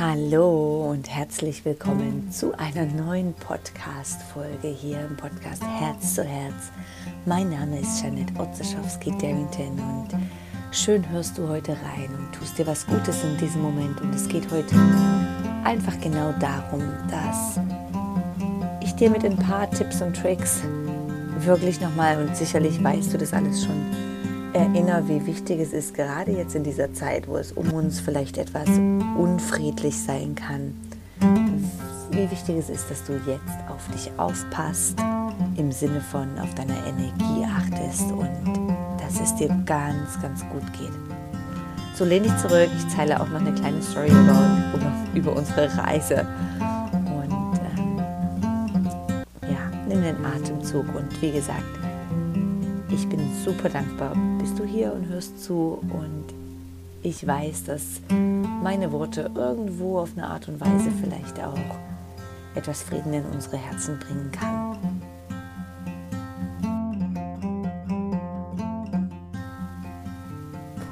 Hallo und herzlich willkommen zu einer neuen Podcast-Folge hier im Podcast Herz zu Herz. Mein Name ist Janet Otzeschowski-Darrington und schön hörst du heute rein und tust dir was Gutes in diesem Moment. Und es geht heute einfach genau darum, dass ich dir mit ein paar Tipps und Tricks wirklich nochmal, und sicherlich weißt du das alles schon, erinnere, wie wichtig es ist, gerade jetzt in dieser Zeit, wo es um uns vielleicht etwas unfriedlich sein kann, wie wichtig es ist, dass du jetzt auf dich aufpasst, im Sinne von auf deine Energie achtest und dass es dir ganz, ganz gut geht. So lehn dich zurück, ich teile auch noch eine kleine Story über, über, unsere Reise. Und ähm, ja, nimm den Atemzug und wie gesagt, ich bin super dankbar, bist du hier und hörst zu und ich weiß, dass meine Worte irgendwo auf eine Art und Weise vielleicht auch etwas Frieden in unsere Herzen bringen kann.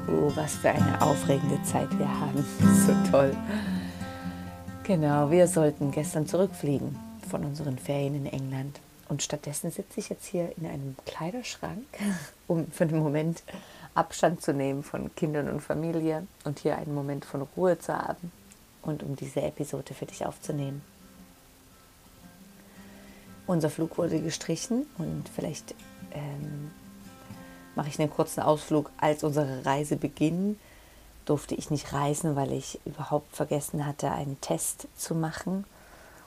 Puh, was für eine aufregende Zeit wir haben. So toll. Genau, wir sollten gestern zurückfliegen von unseren Ferien in England. Und stattdessen sitze ich jetzt hier in einem Kleiderschrank, um für einen Moment Abstand zu nehmen von Kindern und Familie und hier einen Moment von Ruhe zu haben und um diese Episode für dich aufzunehmen. Unser Flug wurde gestrichen und vielleicht ähm, mache ich einen kurzen Ausflug. Als unsere Reise beginnt, durfte ich nicht reisen, weil ich überhaupt vergessen hatte, einen Test zu machen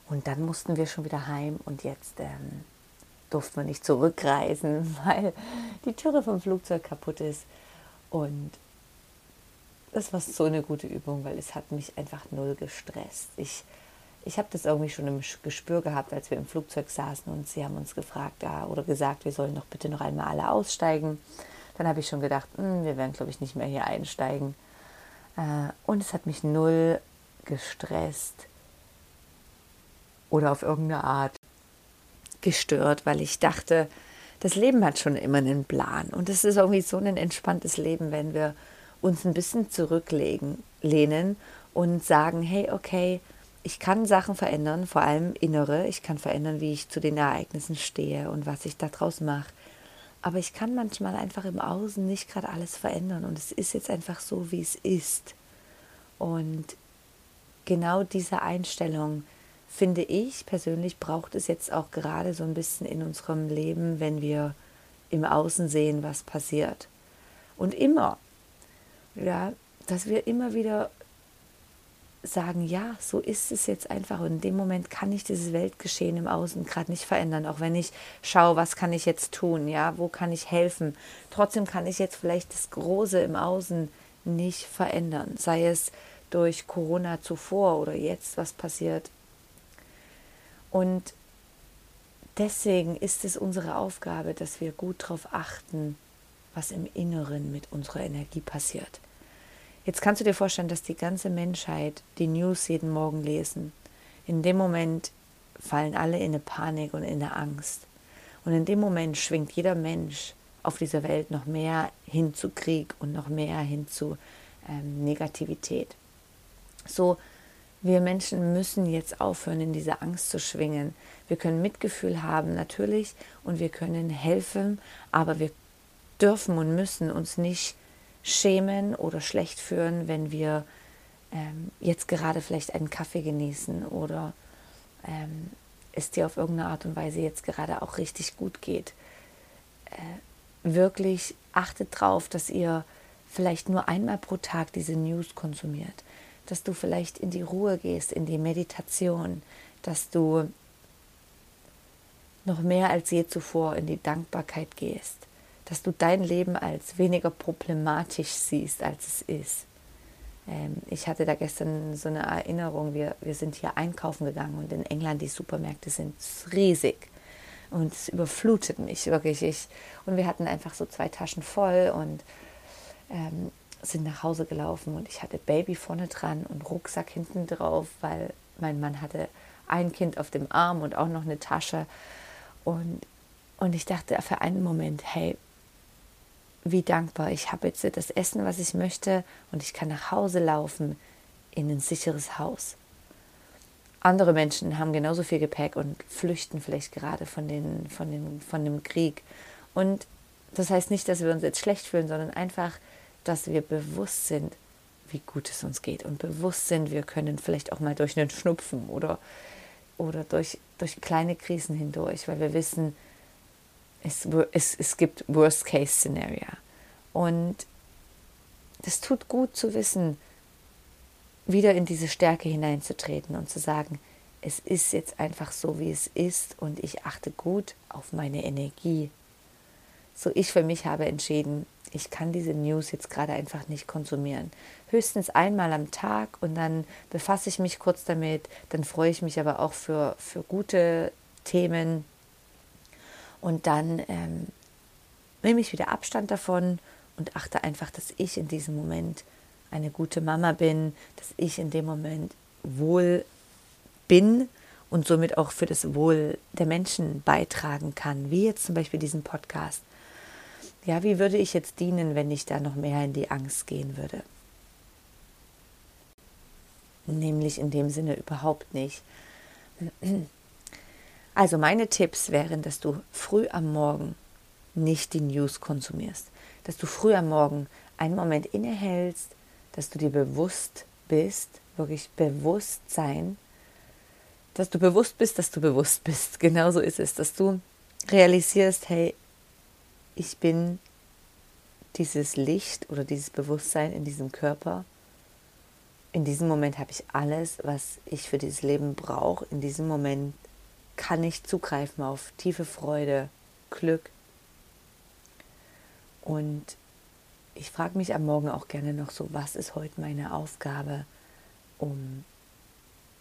und dann mussten wir schon wieder heim und jetzt ähm, durften wir nicht zurückreisen, weil die Türe vom Flugzeug kaputt ist. Und das war so eine gute Übung, weil es hat mich einfach null gestresst. Ich, ich habe das irgendwie schon im Gespür gehabt, als wir im Flugzeug saßen und sie haben uns gefragt ja, oder gesagt, wir sollen doch bitte noch einmal alle aussteigen. Dann habe ich schon gedacht, hm, wir werden, glaube ich, nicht mehr hier einsteigen. Äh, und es hat mich null gestresst oder auf irgendeine Art gestört, weil ich dachte, das Leben hat schon immer einen Plan. Und es ist irgendwie so ein entspanntes Leben, wenn wir uns ein bisschen zurücklegen, lehnen und sagen, hey, okay, ich kann Sachen verändern, vor allem innere. Ich kann verändern, wie ich zu den Ereignissen stehe und was ich daraus mache. Aber ich kann manchmal einfach im Außen nicht gerade alles verändern. Und es ist jetzt einfach so, wie es ist. Und genau diese Einstellung, finde ich persönlich, braucht es jetzt auch gerade so ein bisschen in unserem Leben, wenn wir im Außen sehen, was passiert. Und immer, ja, dass wir immer wieder sagen, ja, so ist es jetzt einfach. Und in dem Moment kann ich dieses Weltgeschehen im Außen gerade nicht verändern, auch wenn ich schaue, was kann ich jetzt tun, ja, wo kann ich helfen. Trotzdem kann ich jetzt vielleicht das Große im Außen nicht verändern, sei es durch Corona zuvor oder jetzt, was passiert und deswegen ist es unsere Aufgabe, dass wir gut darauf achten, was im Inneren mit unserer Energie passiert. Jetzt kannst du dir vorstellen, dass die ganze Menschheit die News jeden Morgen lesen. In dem Moment fallen alle in eine Panik und in eine Angst. Und in dem Moment schwingt jeder Mensch auf dieser Welt noch mehr hin zu Krieg und noch mehr hin zu ähm, Negativität. So wir Menschen müssen jetzt aufhören, in diese Angst zu schwingen. Wir können Mitgefühl haben, natürlich, und wir können helfen, aber wir dürfen und müssen uns nicht schämen oder schlecht fühlen, wenn wir ähm, jetzt gerade vielleicht einen Kaffee genießen oder ähm, es dir auf irgendeine Art und Weise jetzt gerade auch richtig gut geht. Äh, wirklich achtet darauf, dass ihr vielleicht nur einmal pro Tag diese News konsumiert dass du vielleicht in die Ruhe gehst, in die Meditation, dass du noch mehr als je zuvor in die Dankbarkeit gehst, dass du dein Leben als weniger problematisch siehst, als es ist. Ähm, ich hatte da gestern so eine Erinnerung, wir, wir sind hier einkaufen gegangen und in England die Supermärkte sind riesig und es überflutet mich wirklich. Ich, und wir hatten einfach so zwei Taschen voll und ähm, sind nach Hause gelaufen und ich hatte Baby vorne dran und Rucksack hinten drauf, weil mein Mann hatte ein Kind auf dem Arm und auch noch eine Tasche. Und, und ich dachte für einen Moment, hey, wie dankbar, ich habe jetzt das Essen, was ich möchte und ich kann nach Hause laufen in ein sicheres Haus. Andere Menschen haben genauso viel Gepäck und flüchten vielleicht gerade von, den, von, den, von dem Krieg. Und das heißt nicht, dass wir uns jetzt schlecht fühlen, sondern einfach, dass wir bewusst sind, wie gut es uns geht und bewusst sind, wir können vielleicht auch mal durch einen Schnupfen oder, oder durch, durch kleine Krisen hindurch, weil wir wissen, es, es, es gibt Worst-Case-Szenario. Und das tut gut zu wissen, wieder in diese Stärke hineinzutreten und zu sagen, es ist jetzt einfach so, wie es ist und ich achte gut auf meine Energie. So ich für mich habe entschieden, ich kann diese News jetzt gerade einfach nicht konsumieren. Höchstens einmal am Tag und dann befasse ich mich kurz damit, dann freue ich mich aber auch für, für gute Themen und dann ähm, nehme ich wieder Abstand davon und achte einfach, dass ich in diesem Moment eine gute Mama bin, dass ich in dem Moment wohl bin und somit auch für das Wohl der Menschen beitragen kann, wie jetzt zum Beispiel diesen Podcast. Ja, wie würde ich jetzt dienen, wenn ich da noch mehr in die Angst gehen würde? Nämlich in dem Sinne überhaupt nicht. Also meine Tipps wären, dass du früh am Morgen nicht die News konsumierst, dass du früh am Morgen einen Moment innehältst, dass du dir bewusst bist, wirklich bewusst sein, dass du bewusst bist, dass du bewusst bist. Genauso ist es, dass du realisierst, hey, ich bin dieses Licht oder dieses Bewusstsein in diesem Körper. In diesem Moment habe ich alles, was ich für dieses Leben brauche. In diesem Moment kann ich zugreifen auf tiefe Freude, Glück. Und ich frage mich am Morgen auch gerne noch so, was ist heute meine Aufgabe, um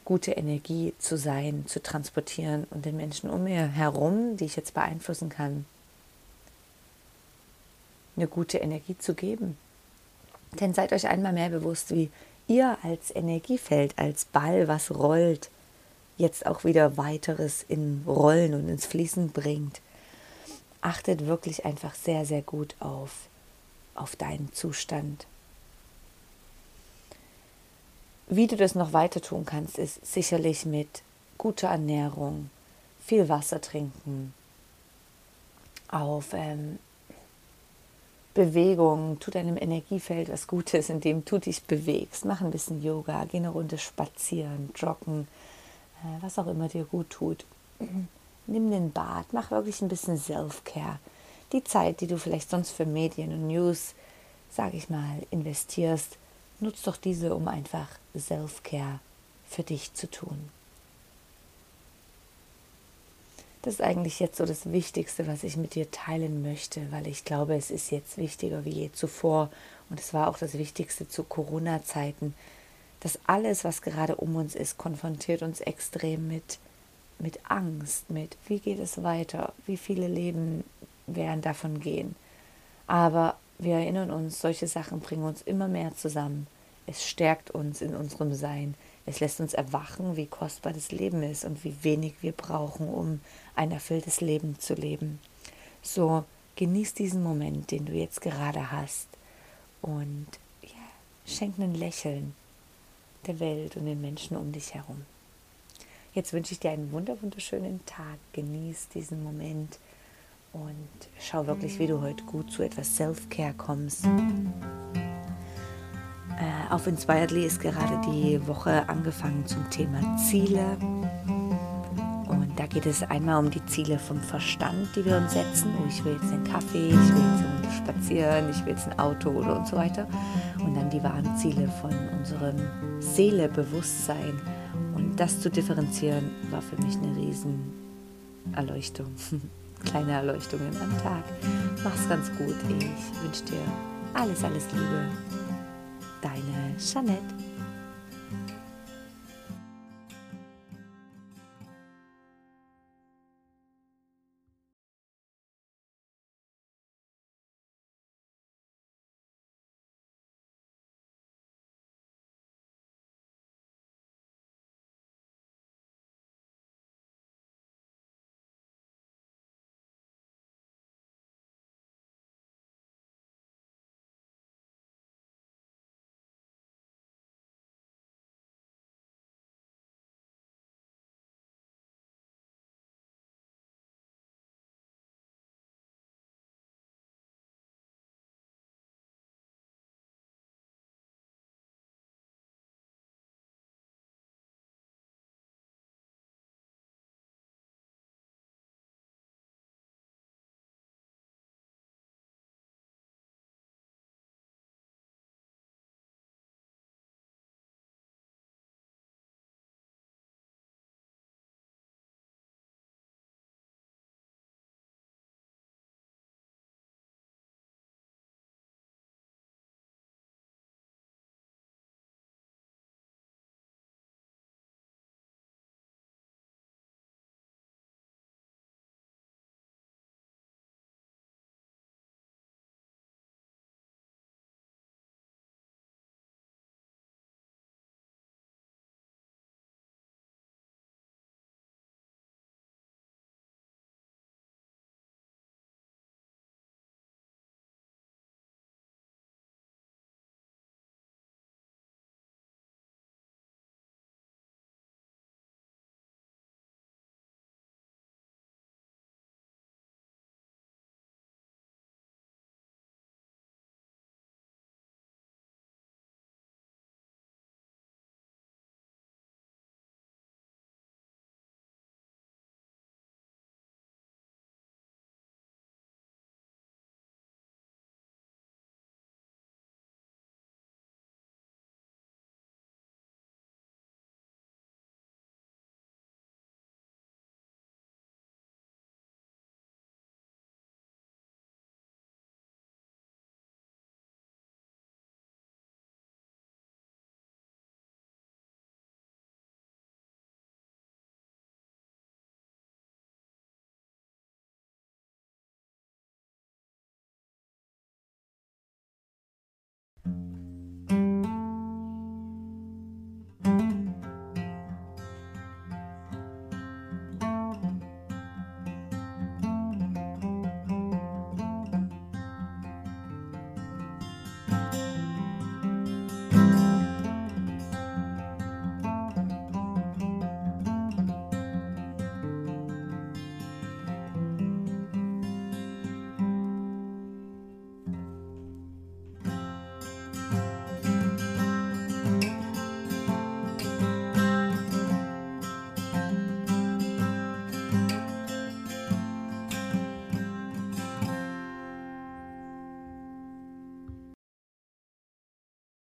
gute Energie zu sein, zu transportieren und den Menschen um mir herum, die ich jetzt beeinflussen kann, eine gute Energie zu geben. Denn seid euch einmal mehr bewusst, wie ihr als Energiefeld, als Ball, was rollt, jetzt auch wieder weiteres in Rollen und ins Fließen bringt. Achtet wirklich einfach sehr, sehr gut auf, auf deinen Zustand. Wie du das noch weiter tun kannst, ist sicherlich mit guter Ernährung, viel Wasser trinken, auf ähm, Bewegung, tu deinem Energiefeld was Gutes, indem du dich bewegst. Mach ein bisschen Yoga, geh eine Runde spazieren, joggen, äh, was auch immer dir gut tut. Nimm den Bad, mach wirklich ein bisschen Self-Care. Die Zeit, die du vielleicht sonst für Medien und News, sag ich mal, investierst, nutz doch diese, um einfach Self-Care für dich zu tun. Das ist eigentlich jetzt so das Wichtigste, was ich mit dir teilen möchte, weil ich glaube, es ist jetzt wichtiger wie je zuvor. Und es war auch das Wichtigste zu Corona-Zeiten, dass alles, was gerade um uns ist, konfrontiert uns extrem mit, mit Angst, mit wie geht es weiter, wie viele Leben werden davon gehen. Aber wir erinnern uns, solche Sachen bringen uns immer mehr zusammen. Es stärkt uns in unserem Sein. Es lässt uns erwachen, wie kostbar das Leben ist und wie wenig wir brauchen, um ein erfülltes Leben zu leben. So genieß diesen Moment, den du jetzt gerade hast und ja, schenk ein Lächeln der Welt und den Menschen um dich herum. Jetzt wünsche ich dir einen wunderschönen Tag. Genieß diesen Moment und schau wirklich, wie du heute gut zu etwas Self-Care kommst. Auf Inspiredly ist gerade die Woche angefangen zum Thema Ziele. Und da geht es einmal um die Ziele vom Verstand, die wir uns setzen. Oh, ich will jetzt einen Kaffee, ich will jetzt spazieren, ich will jetzt ein Auto oder und so weiter. Und dann die wahren Ziele von unserem Seele, Bewusstsein. Und das zu differenzieren, war für mich eine riesen Erleuchtung. Kleine Erleuchtungen am Tag. Mach's ganz gut. Ich wünsche dir alles, alles Liebe. Deine Jeanette.